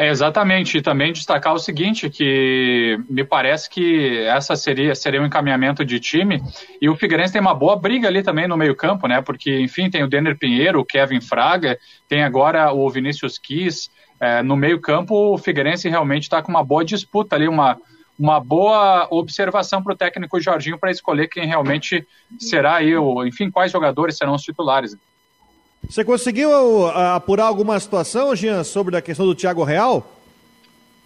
É, exatamente, e também destacar o seguinte, que me parece que essa seria, seria um encaminhamento de time, e o Figueirense tem uma boa briga ali também no meio campo, né, porque, enfim, tem o Denner Pinheiro, o Kevin Fraga, tem agora o Vinícius Kiss, é, no meio campo o Figueirense realmente está com uma boa disputa ali, uma, uma boa observação para o técnico Jorginho para escolher quem realmente será aí, enfim, quais jogadores serão os titulares. Você conseguiu uh, apurar alguma situação, Jean, sobre a questão do Thiago Real?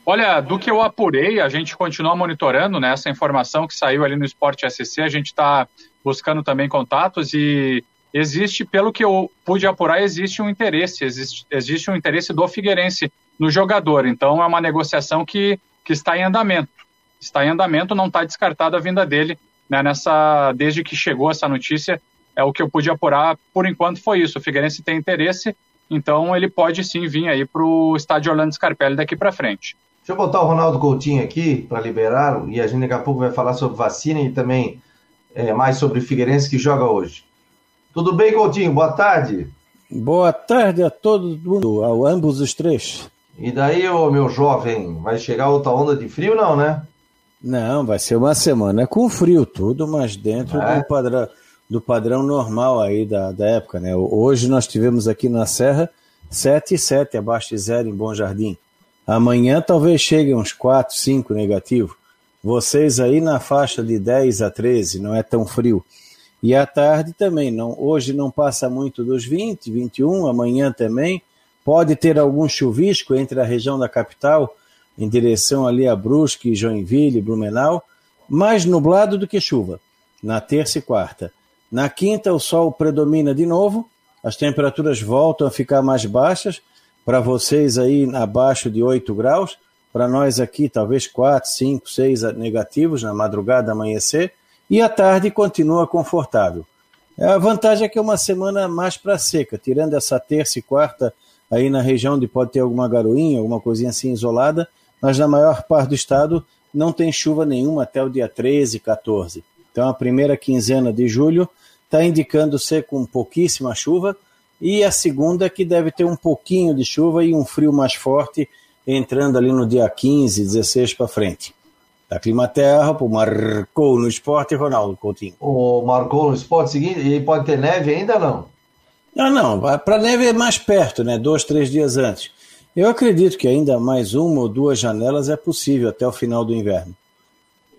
Olha, do que eu apurei, a gente continua monitorando né, essa informação que saiu ali no Esporte SC, a gente está buscando também contatos e existe, pelo que eu pude apurar, existe um interesse, existe, existe um interesse do Figueirense no jogador, então é uma negociação que, que está em andamento. Está em andamento, não está descartada a vinda dele né, nessa, desde que chegou essa notícia, é o que eu pude apurar por enquanto foi isso. O Figueirense tem interesse, então ele pode sim vir aí para o estádio Orlando Scarpelli daqui para frente. Deixa eu botar o Ronaldo Coutinho aqui para liberar e a gente daqui a pouco vai falar sobre vacina e também é, mais sobre o Figueirense que joga hoje. Tudo bem, Coutinho? Boa tarde. Boa tarde a todo mundo, a ambos os três. E daí, ô meu jovem, vai chegar outra onda de frio, não, né? Não, vai ser uma semana com frio, tudo, mas dentro é. do padrão do padrão normal aí da, da época, né? Hoje nós tivemos aqui na Serra 7 e 7 abaixo de zero em Bom Jardim. Amanhã talvez chegue uns 4, 5 negativo. Vocês aí na faixa de 10 a 13, não é tão frio. E à tarde também, não, hoje não passa muito dos 20, 21, amanhã também. Pode ter algum chuvisco entre a região da capital, em direção ali a Brusque, Joinville, Blumenau, mais nublado do que chuva, na terça e quarta. Na quinta, o sol predomina de novo, as temperaturas voltam a ficar mais baixas, para vocês aí abaixo de 8 graus, para nós aqui talvez 4, 5, 6 negativos na madrugada amanhecer, e à tarde continua confortável. A vantagem é que é uma semana mais para seca, tirando essa terça e quarta aí na região onde pode ter alguma garoinha, alguma coisinha assim isolada, mas na maior parte do estado não tem chuva nenhuma até o dia 13, 14. Então a primeira quinzena de julho está indicando ser com pouquíssima chuva, e a segunda que deve ter um pouquinho de chuva e um frio mais forte entrando ali no dia 15, 16 para frente. Da Climaterra, o marcou no esporte, Ronaldo Coutinho. O marcou no esporte seguinte, e pode ter neve ainda não? Não, não, para neve é mais perto, né? Dois, três dias antes. Eu acredito que ainda mais uma ou duas janelas é possível até o final do inverno.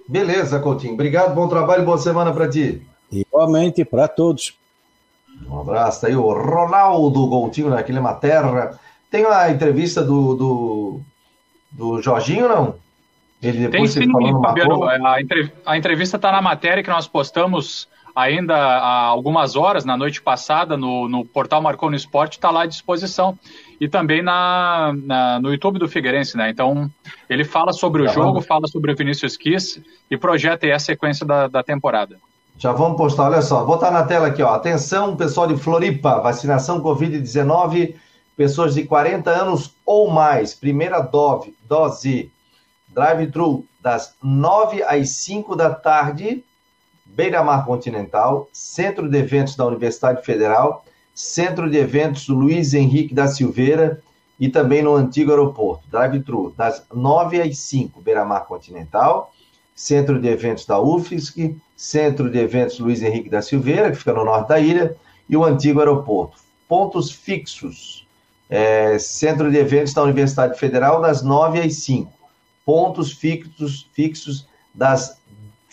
Beleza, Coutinho. Obrigado, bom trabalho e boa semana para ti. Igualmente para todos. Um abraço. Tá aí o Ronaldo Coutinho na Clima Terra. Tem a entrevista do, do, do Jorginho, não? Ele Tem sim, Fabiano. A, a entrevista está na matéria que nós postamos ainda há algumas horas, na noite passada, no, no portal Marcou no Esporte, está lá à disposição. E também na, na, no YouTube do Figueirense, né? Então, ele fala sobre o jogo, fala sobre o Vinícius Kiss e projeta aí a sequência da, da temporada. Já vamos postar, olha só, vou botar na tela aqui, ó. Atenção, pessoal de Floripa, vacinação Covid-19, pessoas de 40 anos ou mais, primeira dose, dose drive-thru das 9 às 5 da tarde, Beira-Mar Continental, Centro de Eventos da Universidade Federal, Centro de Eventos Luiz Henrique da Silveira e também no antigo aeroporto, drive-thru das 9 às 5, Beira-Mar Continental, Centro de Eventos da UFSC, Centro de Eventos Luiz Henrique da Silveira, que fica no norte da ilha, e o antigo aeroporto. Pontos fixos. É, Centro de Eventos da Universidade Federal, das 9 às 5. Pontos fixos, fixos das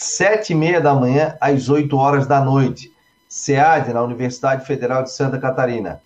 7 e meia da manhã às 8 horas da noite. SEAD, na Universidade Federal de Santa Catarina.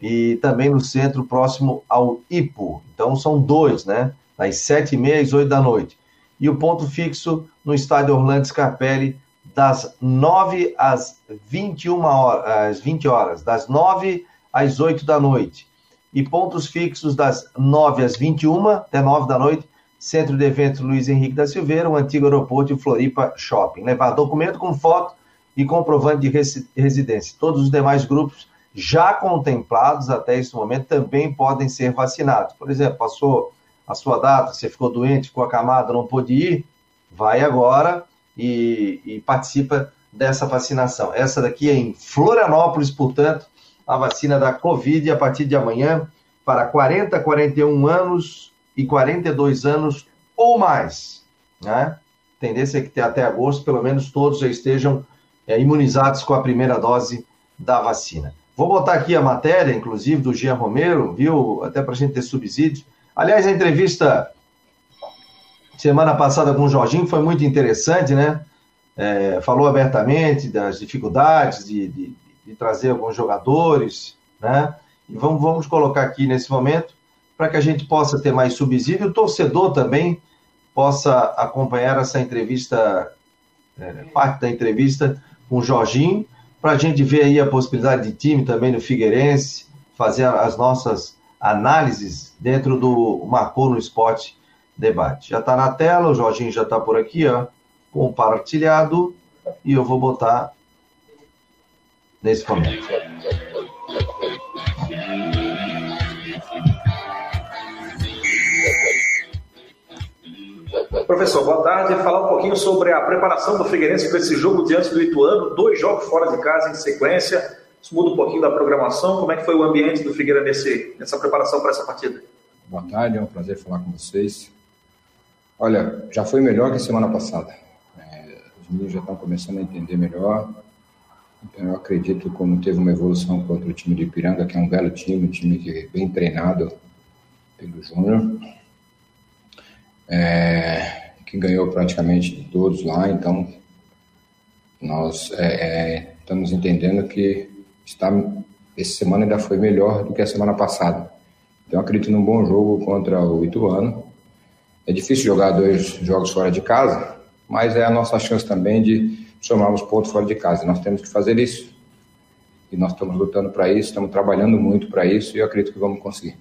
E também no centro próximo ao IPO. Então são dois, né? Das 7 e meia às 8 da noite e o ponto fixo no estádio Orlando Scarpelli, das 9 às 21 horas, às 20 horas, das 9 às 8 da noite. E pontos fixos das 9 às 21 até 9 da noite, Centro de Eventos Luiz Henrique da Silveira, o antigo aeroporto de Floripa Shopping. Levar documento com foto e comprovante de residência. Todos os demais grupos já contemplados até esse momento também podem ser vacinados. Por exemplo, passou a sua data, você ficou doente, ficou acamado, não pôde ir, vai agora e, e participa dessa vacinação. Essa daqui é em Florianópolis, portanto, a vacina da Covid a partir de amanhã para 40, 41 anos e 42 anos ou mais. Né? Tendência é que até agosto, pelo menos todos já estejam é, imunizados com a primeira dose da vacina. Vou botar aqui a matéria, inclusive, do Jean Romero, viu? Até para a gente ter subsídio. Aliás, a entrevista semana passada com o Jorginho foi muito interessante, né? É, falou abertamente das dificuldades de, de, de, trazer alguns jogadores, né? E vamos, vamos colocar aqui nesse momento para que a gente possa ter mais subsídio, o torcedor também possa acompanhar essa entrevista, é, parte da entrevista com o Jorginho, para a gente ver aí a possibilidade de time também no Figueirense, fazer as nossas análises dentro do Marcou no Esporte Debate. Já está na tela, o Jorginho já está por aqui, ó, compartilhado, e eu vou botar nesse momento. Professor, boa tarde. Falar um pouquinho sobre a preparação do Figueirense para esse jogo diante do Ituano, dois jogos fora de casa em sequência. Isso muda um pouquinho da programação. Como é que foi o ambiente do Figueira nesse, nessa preparação para essa partida? Boa tarde, é um prazer falar com vocês. Olha, já foi melhor que semana passada. É, os meninos já estão começando a entender melhor. Então, eu acredito como teve uma evolução contra o time de Ipiranga, que é um belo time, um time que é bem treinado pelo Júnior. É, que ganhou praticamente todos lá, então nós é, é, estamos entendendo que está, essa semana ainda foi melhor do que a semana passada. Então acredito num bom jogo contra o Ituano. É difícil jogar dois jogos fora de casa, mas é a nossa chance também de somarmos pontos fora de casa. Nós temos que fazer isso. E nós estamos lutando para isso, estamos trabalhando muito para isso e eu acredito que vamos conseguir.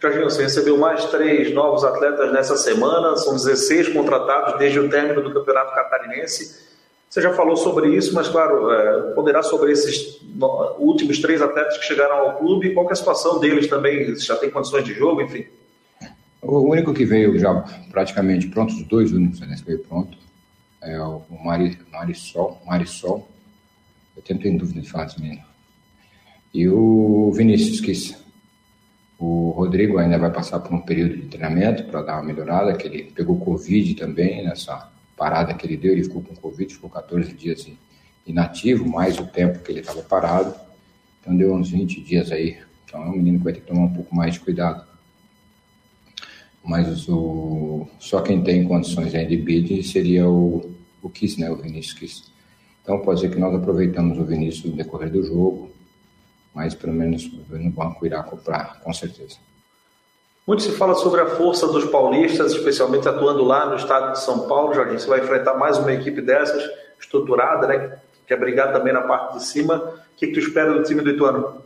Jorginho, você recebeu mais três novos atletas nessa semana, são 16 contratados desde o término do Campeonato Catarinense. Você já falou sobre isso, mas, claro, é, poderá sobre esses últimos três atletas que chegaram ao clube, qual é a situação deles também? Já tem condições de jogo, enfim? O único que veio já praticamente pronto, os dois únicos né, que veio pronto, é o Mari, Marisol, Marisol, eu tenho, tenho dúvida de falar desse menino, e o Vinícius Kiss o Rodrigo ainda vai passar por um período de treinamento para dar uma melhorada, que ele pegou Covid também nessa parada que ele deu, ele ficou com Covid, ficou 14 dias inativo, mais o tempo que ele estava parado, então deu uns 20 dias aí, então é um menino que vai ter que tomar um pouco mais de cuidado. Mas o, só quem tem condições de bid seria o, o Kiss, né, o Vinícius Kiss. Então pode ser que nós aproveitamos o Vinícius no decorrer do jogo, mas pelo menos no banco irá comprar, com certeza. Muito se fala sobre a força dos paulistas, especialmente atuando lá no estado de São Paulo, Jardim. Você vai enfrentar mais uma equipe dessas, estruturada, né? Quer brigar também na parte de cima. O que, que tu espera do time do Ituano?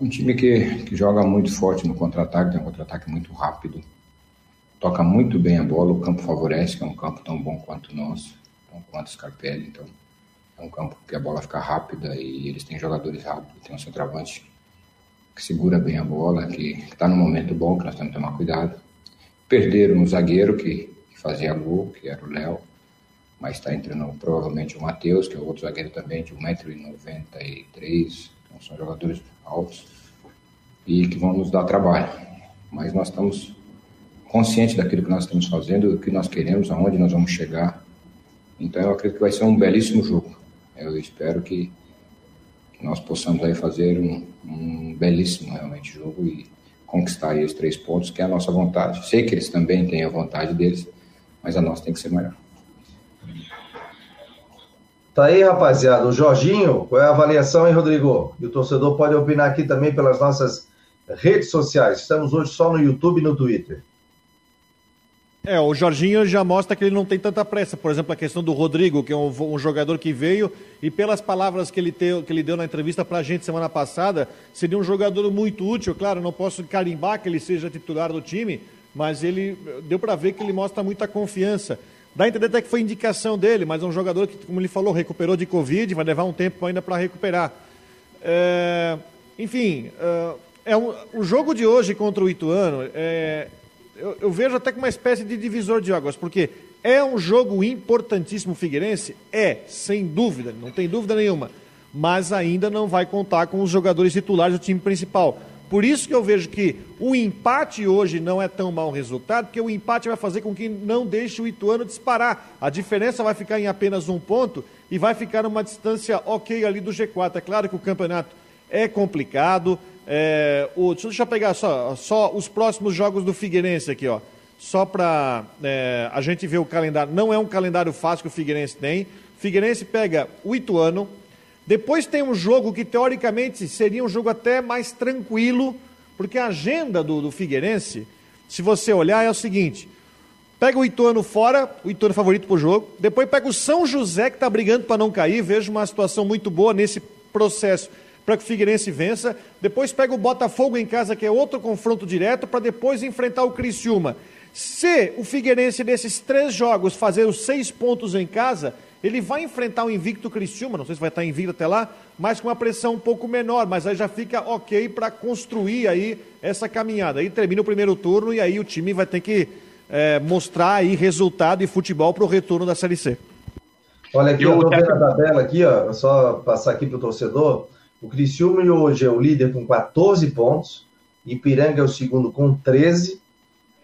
Um time que, que joga muito forte no contra-ataque, tem um contra-ataque muito rápido, toca muito bem a bola, o campo favorece, que é um campo tão bom quanto o nosso, tão quanto o Scarpelli, então é um campo que a bola fica rápida e eles têm jogadores rápidos. Tem um centroavante que segura bem a bola, que está no momento bom, que nós temos que tomar cuidado. Perderam um zagueiro que, que fazia gol, que era o Léo, mas está entrando provavelmente o Matheus, que é outro zagueiro também, de 1,93m. Então são jogadores altos e que vão nos dar trabalho. Mas nós estamos conscientes daquilo que nós estamos fazendo, do que nós queremos, aonde nós vamos chegar. Então eu acredito que vai ser um belíssimo jogo. Eu espero que nós possamos aí fazer um, um belíssimo realmente jogo e conquistar aí os três pontos, que é a nossa vontade. Sei que eles também têm a vontade deles, mas a nossa tem que ser maior. Tá aí, rapaziada. O Jorginho, qual é a avaliação, hein, Rodrigo? E o torcedor pode opinar aqui também pelas nossas redes sociais. Estamos hoje só no YouTube e no Twitter. É, o Jorginho já mostra que ele não tem tanta pressa. Por exemplo, a questão do Rodrigo, que é um, um jogador que veio e pelas palavras que ele, te, que ele deu na entrevista para a gente semana passada, seria um jogador muito útil. Claro, não posso carimbar que ele seja titular do time, mas ele deu para ver que ele mostra muita confiança. Dá a entender até que foi indicação dele, mas é um jogador que, como ele falou, recuperou de Covid, vai levar um tempo ainda para recuperar. É, enfim, é, é um, o jogo de hoje contra o Ituano é, eu, eu, vejo até como uma espécie de divisor de águas, porque é um jogo importantíssimo Figueirense? É, sem dúvida, não tem dúvida nenhuma. Mas ainda não vai contar com os jogadores titulares do time principal. Por isso que eu vejo que o empate hoje não é tão mau resultado, porque o empate vai fazer com que não deixe o Ituano disparar. A diferença vai ficar em apenas um ponto e vai ficar numa distância ok ali do G4. É claro que o campeonato é complicado. É, o, deixa eu pegar só, só os próximos jogos do Figueirense aqui, ó. Só para é, a gente ver o calendário. Não é um calendário fácil que o Figueirense tem. Figueirense pega o Ituano, depois tem um jogo que teoricamente seria um jogo até mais tranquilo, porque a agenda do, do Figueirense, se você olhar, é o seguinte: pega o Ituano fora, o Ituano favorito para o jogo, depois pega o São José, que está brigando para não cair, vejo uma situação muito boa nesse processo para que o Figueirense vença, depois pega o Botafogo em casa, que é outro confronto direto, para depois enfrentar o Criciúma. Se o Figueirense desses três jogos fazer os seis pontos em casa, ele vai enfrentar o invicto Criciúma, não sei se vai estar invicto até lá, mas com uma pressão um pouco menor, mas aí já fica ok para construir aí essa caminhada. Aí termina o primeiro turno e aí o time vai ter que é, mostrar aí resultado e futebol para o retorno da Série C. Olha aqui, eu vendo a tabela aqui, ó, só passar aqui para o torcedor. O Criciúma hoje é o líder com 14 pontos, Ipiranga é o segundo com 13,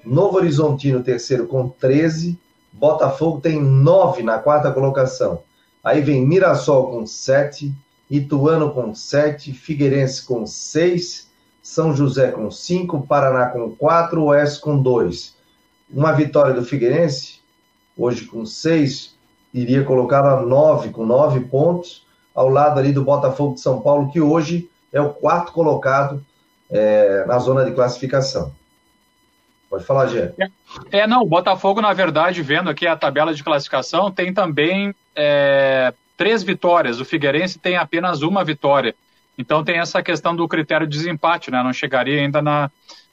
Novo Horizontino terceiro com 13, Botafogo tem nove na quarta colocação. Aí vem Mirassol com sete, Ituano com sete, Figueirense com seis, São José com cinco, Paraná com quatro, Oeste com dois. Uma vitória do Figueirense, hoje com seis, iria colocar a nove, com nove pontos, ao lado ali do Botafogo de São Paulo, que hoje é o quarto colocado é, na zona de classificação. Pode falar, Gê. É, é, não, o Botafogo, na verdade, vendo aqui a tabela de classificação, tem também é, três vitórias. O Figueirense tem apenas uma vitória. Então tem essa questão do critério de desempate, né? Não chegaria ainda na,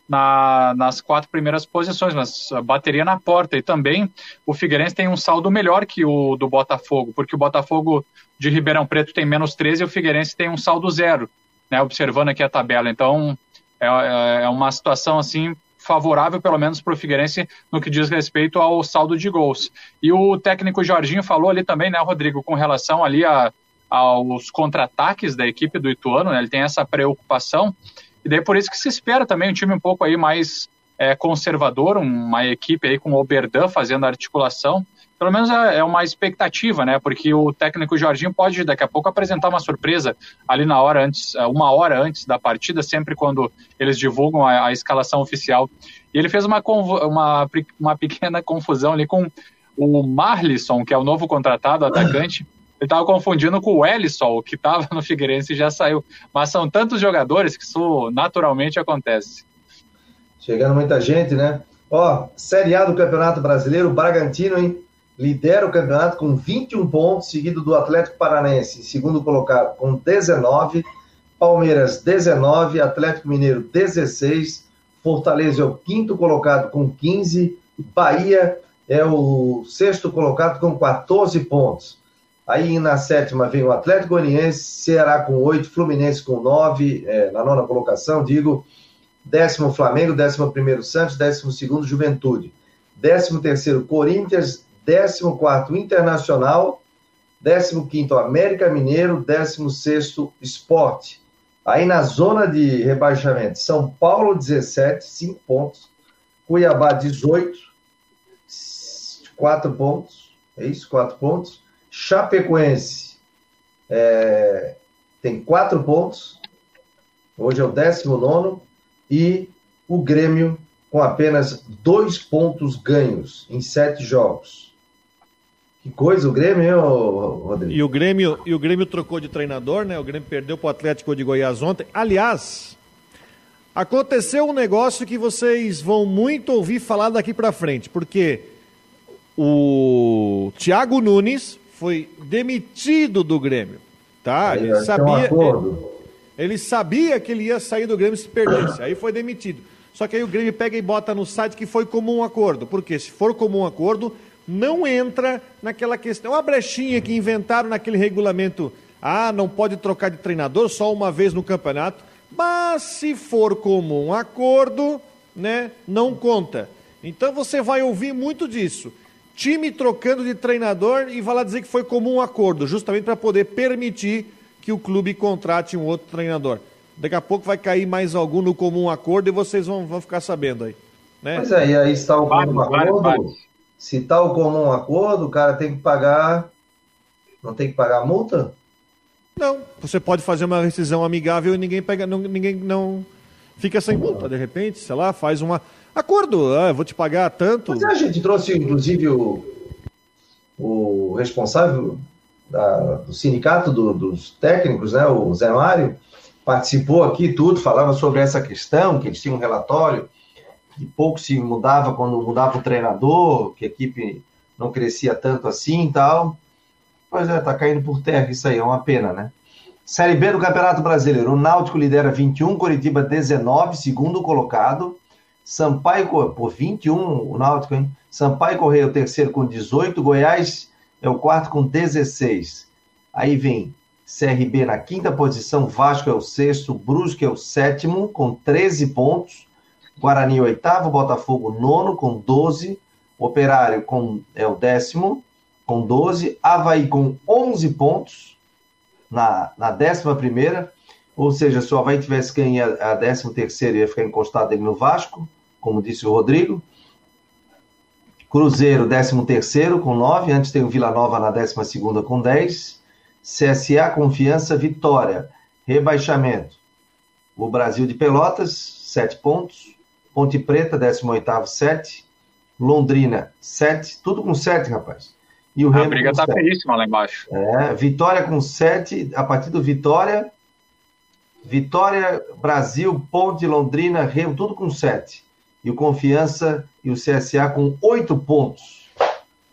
na, nas quatro primeiras posições, mas bateria na porta. E também o Figueirense tem um saldo melhor que o do Botafogo, porque o Botafogo de Ribeirão Preto tem menos 13 e o Figueirense tem um saldo zero, né? Observando aqui a tabela. Então é, é, é uma situação assim favorável, pelo menos para o Figueirense, no que diz respeito ao saldo de gols. E o técnico Jorginho falou ali também, né, Rodrigo, com relação ali a, aos contra-ataques da equipe do Ituano, né, ele tem essa preocupação, e daí por isso que se espera também um time um pouco aí mais é, conservador, uma equipe aí com o Oberdan fazendo a articulação, pelo menos é, é uma expectativa, né? Porque o técnico Jorginho pode daqui a pouco apresentar uma surpresa ali na hora antes, é, uma hora antes da partida, sempre quando eles divulgam a, a escalação oficial. E ele fez uma, uma, uma pequena (laughs) confusão ali com o Marlisson, que é o novo contratado atacante. Ele estava confundindo com o Ellison, que estava no Figueirense e já saiu. Mas são tantos jogadores que isso naturalmente acontece. Chegando muita gente, né? Ó, Série A do Campeonato Brasileiro, Bragantino, hein? lidera o campeonato com 21 pontos, seguido do Atlético Paranaense, segundo colocado com 19, Palmeiras 19, Atlético Mineiro 16, Fortaleza é o quinto colocado com 15, Bahia é o sexto colocado com 14 pontos. Aí na sétima vem o Atlético Goianiense, Ceará com 8, Fluminense com 9, é, na nona colocação, digo, décimo Flamengo, décimo primeiro Santos, décimo segundo Juventude, décimo terceiro Corinthians, 14º Internacional, 15º América Mineiro, 16º Esporte. Aí na zona de rebaixamento, São Paulo 17, 5 pontos, Cuiabá 18, 4 pontos, é isso, 4 pontos. Chapecoense é, tem 4 pontos, hoje é o 19 e o Grêmio com apenas 2 pontos ganhos em 7 jogos. Que coisa, o Grêmio, hein, Rodrigo? E o Grêmio, e o Grêmio trocou de treinador, né? O Grêmio perdeu para o Atlético de Goiás ontem. Aliás, aconteceu um negócio que vocês vão muito ouvir falar daqui para frente, porque o Thiago Nunes foi demitido do Grêmio, tá? Aí, ele sabia, um ele, ele sabia que ele ia sair do Grêmio se perdesse, aí foi demitido. Só que aí o Grêmio pega e bota no site que foi comum acordo. Porque se for comum acordo, não entra naquela questão. Uma brechinha que inventaram naquele regulamento. Ah, não pode trocar de treinador só uma vez no campeonato. Mas se for comum acordo, né, não conta. Então você vai ouvir muito disso. Time trocando de treinador e vai lá dizer que foi comum acordo, justamente para poder permitir que o clube contrate um outro treinador. Daqui a pouco vai cair mais algum no comum acordo e vocês vão, vão ficar sabendo aí. Né? Pois é, e aí está o comum acordo. Se está o comum acordo, o cara tem que pagar. Não tem que pagar a multa? Não, você pode fazer uma rescisão amigável e ninguém pega, não, ninguém não fica sem multa, de repente, sei lá, faz uma acordo, ah, vou te pagar tanto. Mas a gente trouxe, inclusive, o, o responsável da, do sindicato do, dos técnicos, né, o Zé Mário, participou aqui tudo, falava sobre essa questão, que eles tinham um relatório, que pouco se mudava quando mudava o treinador, que a equipe não crescia tanto assim e tal. Pois é, tá caindo por terra isso aí, é uma pena, né? Série B do Campeonato Brasileiro. O Náutico lidera 21, Curitiba 19, segundo colocado. Sampaio, por 21, o Náutico, hein? Sampaio Correia, o terceiro com 18. Goiás é o quarto com 16. Aí vem CRB na quinta posição, Vasco é o sexto, Brusque é o sétimo, com 13 pontos. Guarani, oitavo, Botafogo, nono, com 12. Operário com, é o décimo, com 12. Havaí com 11 pontos na, na décima primeira. Ou seja, se o Havaí tivesse ganho a, a décima terceira, ia ficar encostado ali no Vasco como disse o Rodrigo. Cruzeiro, 13º com 9, antes tem o Vila Nova na 12ª com 10. CSA, Confiança, Vitória, rebaixamento. O Brasil de Pelotas, 7 pontos. Ponte Preta, 18º, 7. Londrina, 7. Tudo com 7, rapaz. E o a briga tá feíssima lá embaixo. É, Vitória com 7. A partir do Vitória, Vitória, Brasil, Ponte, Londrina, Rio, tudo com 7 e o Confiança e o CSA com oito pontos.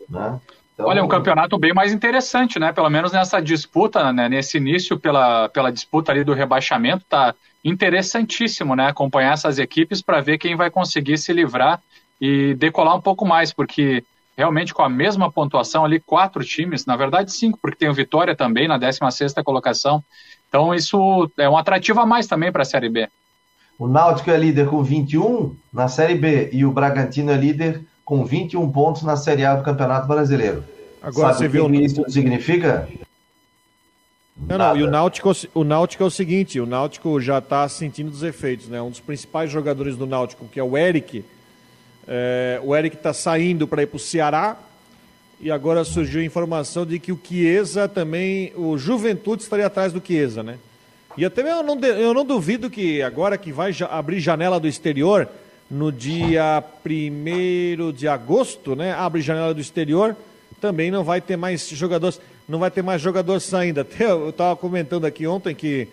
Né? Então, Olha, é um campeonato bem mais interessante, né? Pelo menos nessa disputa, né? nesse início pela, pela disputa ali do rebaixamento, tá interessantíssimo, né? Acompanhar essas equipes para ver quem vai conseguir se livrar e decolar um pouco mais, porque realmente com a mesma pontuação ali, quatro times, na verdade cinco, porque tem o Vitória também na 16 sexta colocação. Então isso é um atrativo a mais também para a Série B. O Náutico é líder com 21 na Série B e o Bragantino é líder com 21 pontos na Série A do Campeonato Brasileiro. Agora Sabe você viu o que isso significa? Não, não, e o Náutico, o Náutico é o seguinte, o Náutico já está sentindo os efeitos, né? Um dos principais jogadores do Náutico, que é o Eric, é, o Eric está saindo para ir para o Ceará, e agora surgiu a informação de que o Chiesa também, o Juventude estaria atrás do Chiesa, né? E eu também eu não, eu não duvido que agora que vai abrir janela do exterior, no dia 1 de agosto, né? Abre janela do exterior, também não vai ter mais jogadores, não vai ter mais jogadores saindo. Até eu estava comentando aqui ontem que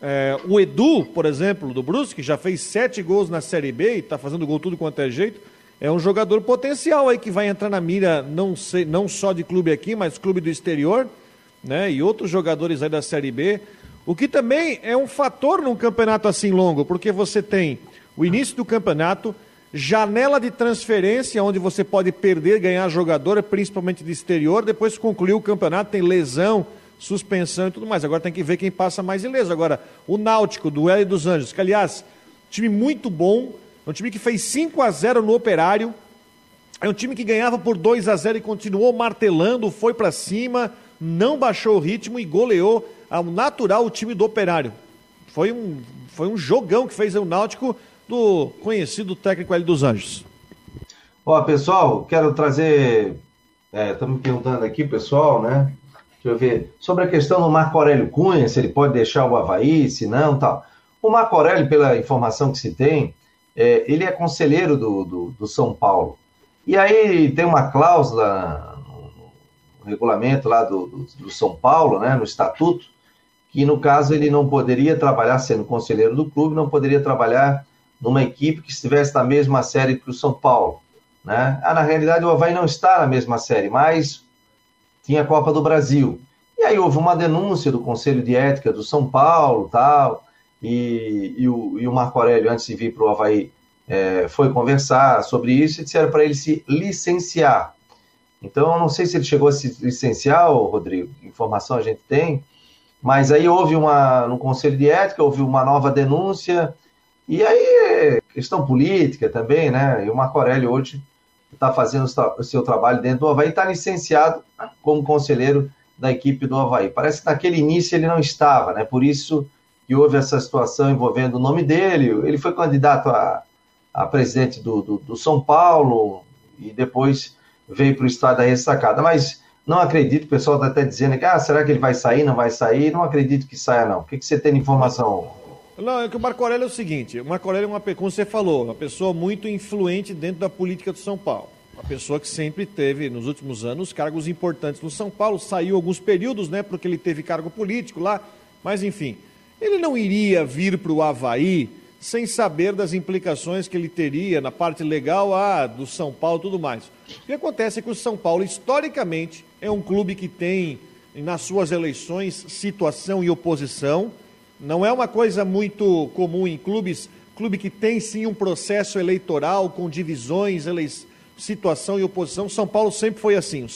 é, o Edu, por exemplo, do Brusque, que já fez sete gols na Série B e está fazendo gol tudo quanto é jeito, é um jogador potencial aí que vai entrar na mira não, sei, não só de clube aqui, mas clube do exterior, né? E outros jogadores aí da Série B. O que também é um fator num campeonato assim longo, porque você tem o início do campeonato, janela de transferência, onde você pode perder, ganhar jogador, principalmente de exterior, depois concluir o campeonato, tem lesão, suspensão e tudo mais. Agora tem que ver quem passa mais ileso. Agora, o Náutico, do L dos Anjos, que aliás, time muito bom, é um time que fez 5 a 0 no Operário, é um time que ganhava por 2 a 0 e continuou martelando, foi para cima, não baixou o ritmo e goleou ao natural o time do Operário. Foi um, foi um jogão que fez o Náutico do conhecido técnico L dos Anjos. Ó, pessoal, quero trazer. Estamos é, perguntando aqui, pessoal, né? Deixa eu ver. Sobre a questão do Marco Aurélio Cunha, se ele pode deixar o Havaí, se não, tal. O Marco Aurélio, pela informação que se tem, é, ele é conselheiro do, do, do, São Paulo. E aí tem uma cláusula no regulamento lá do, do, do São Paulo, né, no estatuto, que no caso ele não poderia trabalhar, sendo conselheiro do clube, não poderia trabalhar numa equipe que estivesse na mesma série que o São Paulo. Né? Ah, na realidade, o Havaí não está na mesma série, mas tinha a Copa do Brasil. E aí houve uma denúncia do Conselho de Ética do São Paulo tal, e, e, o, e o Marco Aurélio, antes de vir para o Havaí, é, foi conversar sobre isso e disseram para ele se licenciar. Então, não sei se ele chegou a se licenciar, Rodrigo, informação a gente tem, mas aí houve uma, no Conselho de Ética, houve uma nova denúncia, e aí questão política também, né? E o Marco Aurélio hoje está fazendo o seu trabalho dentro do Havaí, está licenciado como conselheiro da equipe do Havaí. Parece que naquele início ele não estava, né? Por isso que houve essa situação envolvendo o nome dele. Ele foi candidato a, a presidente do, do, do São Paulo e depois veio para o estado da ressacada. Mas não acredito, o pessoal está até dizendo que ah, será que ele vai sair, não vai sair? Não acredito que saia, não. O que, que você tem de informação? Não, é que o Marco Aurélio é o seguinte, o Marco Aurélio é uma, como você falou, uma pessoa muito influente dentro da política do São Paulo. Uma pessoa que sempre teve, nos últimos anos, cargos importantes no São Paulo, saiu alguns períodos, né, porque ele teve cargo político lá, mas enfim. Ele não iria vir para o Havaí sem saber das implicações que ele teria na parte legal ah, do São Paulo e tudo mais. O que acontece é que o São Paulo, historicamente, é um clube que tem, nas suas eleições, situação e oposição. Não é uma coisa muito comum em clubes, clube que tem sim um processo eleitoral com divisões, situação e oposição. São Paulo sempre foi assim.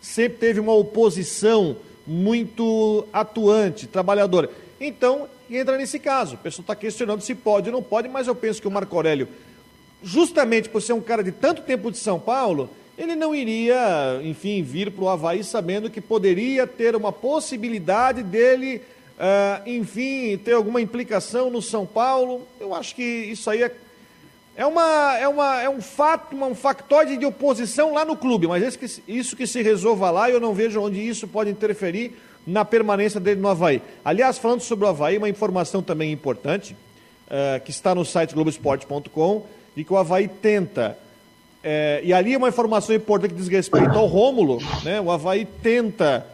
Sempre teve uma oposição muito atuante, trabalhadora. Então, entra nesse caso. O pessoal está questionando se pode ou não pode, mas eu penso que o Marco Aurélio, justamente por ser um cara de tanto tempo de São Paulo, ele não iria, enfim, vir para o Havaí sabendo que poderia ter uma possibilidade dele, uh, enfim, ter alguma implicação no São Paulo. Eu acho que isso aí é é, uma, é, uma, é um fato, um factóide de oposição lá no clube, mas que, isso que se resolva lá, eu não vejo onde isso pode interferir na permanência dele no Havaí. Aliás, falando sobre o Havaí, uma informação também importante, uh, que está no site globesport.com, e que o Havaí tenta, uh, e ali é uma informação importante que diz respeito ao Rômulo, né? o Havaí tenta,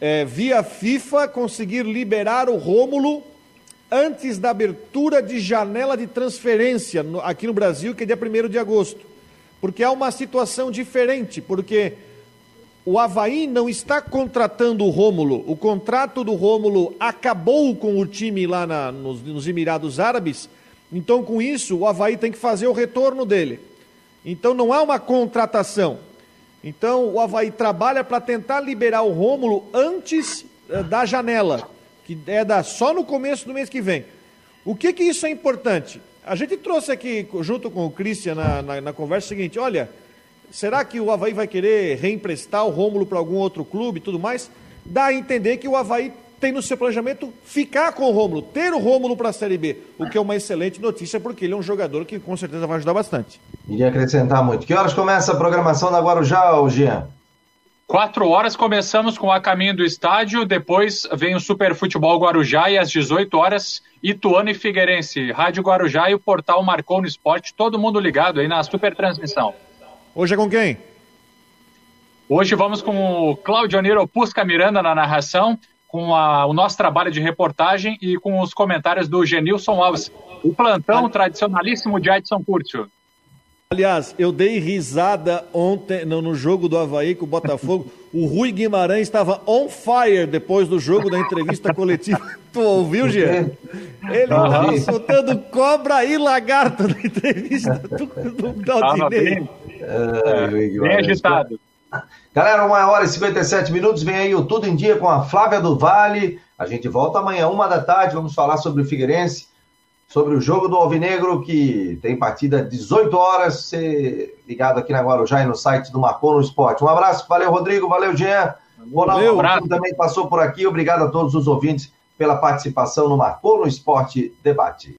uh, via FIFA, conseguir liberar o Rômulo antes da abertura de janela de transferência no, aqui no Brasil, que é dia 1 de agosto. Porque há uma situação diferente, porque o Havaí não está contratando o Rômulo. O contrato do Rômulo acabou com o time lá na, nos, nos Emirados Árabes. Então, com isso, o Havaí tem que fazer o retorno dele. Então, não há uma contratação. Então, o Havaí trabalha para tentar liberar o Rômulo antes uh, da janela que é da, só no começo do mês que vem. O que que isso é importante? A gente trouxe aqui, junto com o Christian, na, na, na conversa, seguinte: olha, será que o Havaí vai querer reemprestar o Rômulo para algum outro clube e tudo mais? Dá a entender que o Havaí tem no seu planejamento ficar com o Rômulo, ter o Rômulo para a Série B, o que é uma excelente notícia, porque ele é um jogador que com certeza vai ajudar bastante. Iria acrescentar muito. Que horas começa a programação da Guarujá, Jean? Quatro horas começamos com a caminho do estádio, depois vem o Super Futebol Guarujá e às 18 horas Ituano e Figueirense. Rádio Guarujá e o portal Marcou no Esporte, todo mundo ligado aí na super transmissão. Hoje é com quem? Hoje vamos com o Claudio Niro Pusca Miranda na narração, com a, o nosso trabalho de reportagem e com os comentários do Genilson Alves. O plantão tradicionalíssimo de Edson Curtio. Aliás, eu dei risada ontem no, no, jogo do Havaí com o Botafogo. O Rui Guimarães estava on fire depois do jogo da entrevista coletiva. (laughs) Tu ouviu, Jean? Ele estava soltando cobra e lagarto na entrevista do, do, do Bem, é, bem agitado. Galera, uma hora e 57 minutos. Vem aí o Tudo em Dia com a Flávia do Vale. A gente volta amanhã, uma da tarde. Vamos falar sobre o Figueirense sobre o jogo do Alvinegro, que tem partida às 18 horas. Você ligado aqui na Guarujá e no site do Marcou no Esporte. Um abraço, valeu, Rodrigo, valeu, Jean. Ronaldo Valeu, também passou por aqui. Obrigado a todos os ouvintes pela participação no Marcou no Esporte Debate.